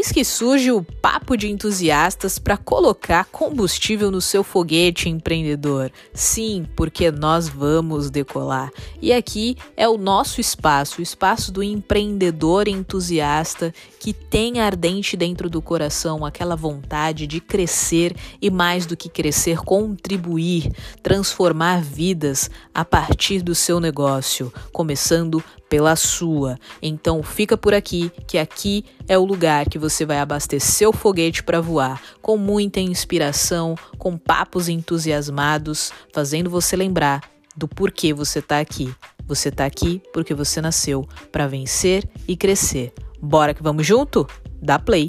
Eis que surge o papo de entusiastas para colocar combustível no seu foguete empreendedor. Sim, porque nós vamos decolar. E aqui é o nosso espaço, o espaço do empreendedor entusiasta que tem ardente dentro do coração aquela vontade de crescer e mais do que crescer, contribuir, transformar vidas a partir do seu negócio, começando pela sua. Então fica por aqui, que aqui é o lugar que você vai abastecer o foguete para voar, com muita inspiração, com papos entusiasmados, fazendo você lembrar do porquê você está aqui. Você está aqui porque você nasceu para vencer e crescer. Bora que vamos junto? Dá play!